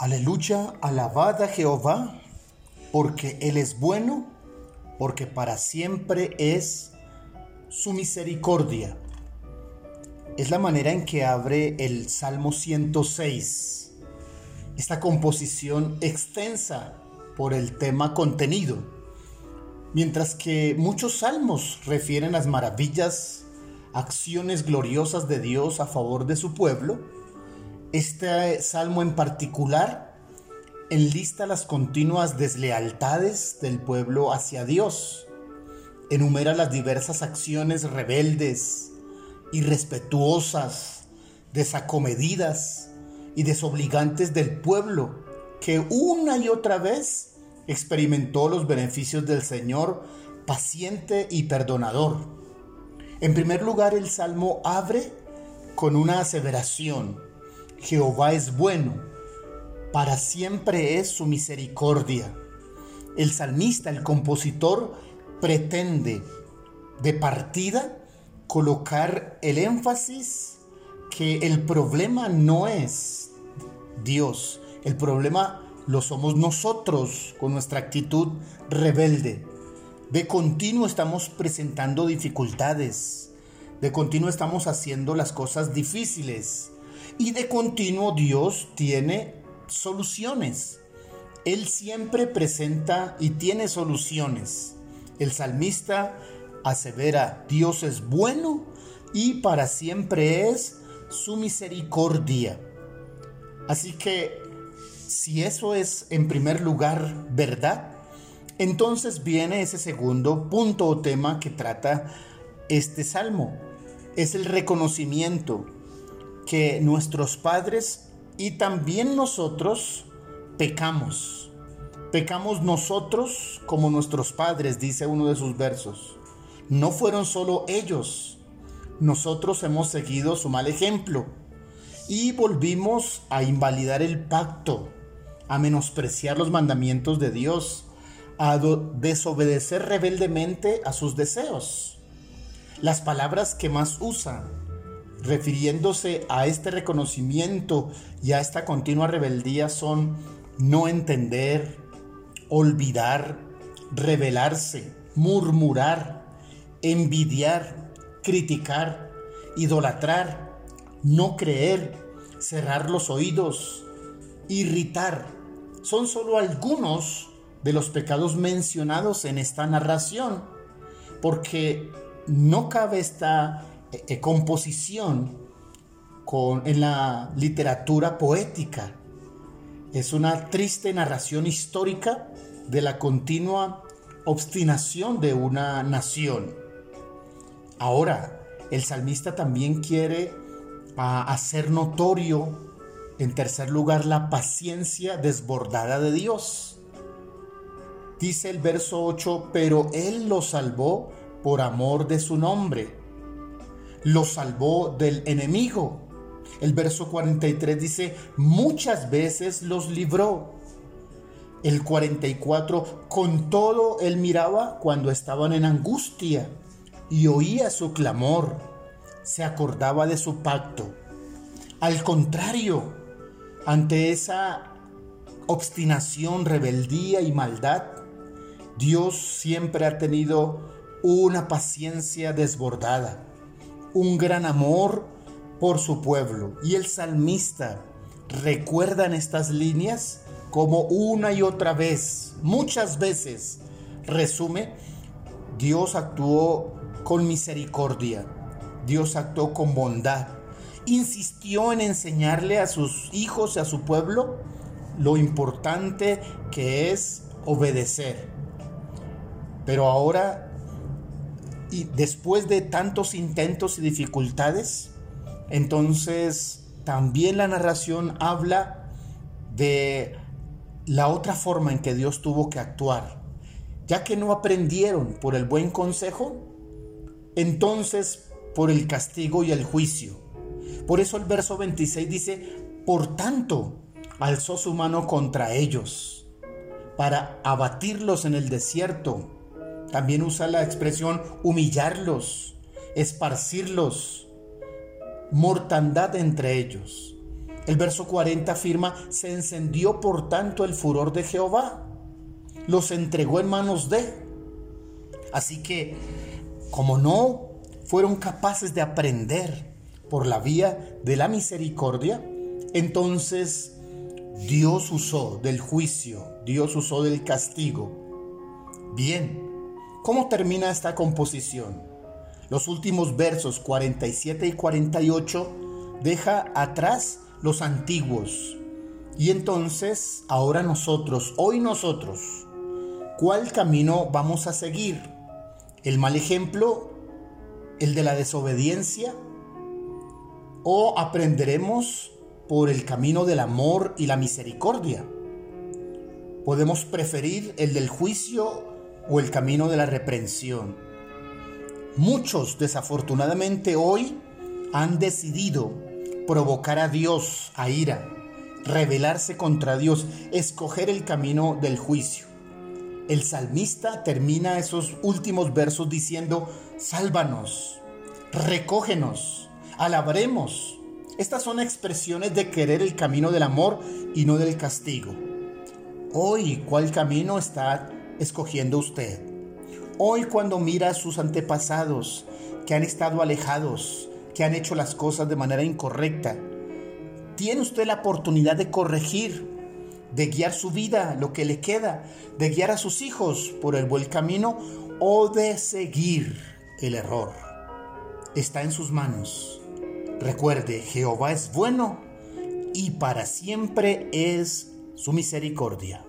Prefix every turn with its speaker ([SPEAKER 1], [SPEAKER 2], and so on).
[SPEAKER 1] Aleluya, alabada Jehová, porque Él es bueno, porque para siempre es su misericordia. Es la manera en que abre el Salmo 106, esta composición extensa por el tema contenido, mientras que muchos salmos refieren las maravillas, acciones gloriosas de Dios a favor de su pueblo, este salmo en particular enlista las continuas deslealtades del pueblo hacia Dios. Enumera las diversas acciones rebeldes, irrespetuosas, desacomedidas y desobligantes del pueblo que una y otra vez experimentó los beneficios del Señor paciente y perdonador. En primer lugar, el salmo abre con una aseveración Jehová es bueno, para siempre es su misericordia. El salmista, el compositor, pretende de partida colocar el énfasis que el problema no es Dios, el problema lo somos nosotros con nuestra actitud rebelde. De continuo estamos presentando dificultades, de continuo estamos haciendo las cosas difíciles, y de continuo Dios tiene soluciones. Él siempre presenta y tiene soluciones. El salmista asevera, Dios es bueno y para siempre es su misericordia. Así que si eso es en primer lugar verdad, entonces viene ese segundo punto o tema que trata este salmo. Es el reconocimiento que nuestros padres y también nosotros pecamos. Pecamos nosotros como nuestros padres, dice uno de sus versos. No fueron solo ellos. Nosotros hemos seguido su mal ejemplo y volvimos a invalidar el pacto, a menospreciar los mandamientos de Dios, a desobedecer rebeldemente a sus deseos. Las palabras que más usan refiriéndose a este reconocimiento y a esta continua rebeldía son no entender, olvidar, rebelarse, murmurar, envidiar, criticar, idolatrar, no creer, cerrar los oídos, irritar. Son solo algunos de los pecados mencionados en esta narración, porque no cabe esta eh, composición con, en la literatura poética. Es una triste narración histórica de la continua obstinación de una nación. Ahora, el salmista también quiere hacer notorio, en tercer lugar, la paciencia desbordada de Dios. Dice el verso 8, pero Él lo salvó por amor de su nombre lo salvó del enemigo. El verso 43 dice, muchas veces los libró. El 44, con todo él miraba cuando estaban en angustia y oía su clamor, se acordaba de su pacto. Al contrario, ante esa obstinación, rebeldía y maldad, Dios siempre ha tenido una paciencia desbordada un gran amor por su pueblo. Y el salmista recuerda en estas líneas como una y otra vez, muchas veces, resume, Dios actuó con misericordia, Dios actuó con bondad, insistió en enseñarle a sus hijos y a su pueblo lo importante que es obedecer. Pero ahora y después de tantos intentos y dificultades, entonces también la narración habla de la otra forma en que Dios tuvo que actuar. Ya que no aprendieron por el buen consejo, entonces por el castigo y el juicio. Por eso el verso 26 dice, por tanto, alzó su mano contra ellos para abatirlos en el desierto también usa la expresión humillarlos, esparcirlos, mortandad entre ellos. El verso 40 afirma, se encendió por tanto el furor de Jehová, los entregó en manos de. Así que, como no fueron capaces de aprender por la vía de la misericordia, entonces Dios usó del juicio, Dios usó del castigo. Bien, ¿cómo termina esta composición? Los últimos versos 47 y 48 deja atrás los antiguos. Y entonces, ahora nosotros, hoy nosotros, ¿cuál camino vamos a seguir? ¿El mal ejemplo? ¿El de la desobediencia? ¿O aprenderemos por el camino del amor y la misericordia? Podemos preferir el del juicio o el camino de la reprensión. Muchos desafortunadamente hoy han decidido provocar a Dios a ira, rebelarse contra Dios, escoger el camino del juicio. El salmista termina esos últimos versos diciendo, sálvanos, recógenos, alabremos. Estas son expresiones de querer el camino del amor y no del castigo. Hoy, ¿cuál camino está escogiendo usted? Hoy cuando mira a sus antepasados que han estado alejados, que han hecho las cosas de manera incorrecta. Tiene usted la oportunidad de corregir, de guiar su vida, lo que le queda, de guiar a sus hijos por el buen camino o de seguir el error. Está en sus manos. Recuerde, Jehová es bueno y para siempre es su misericordia.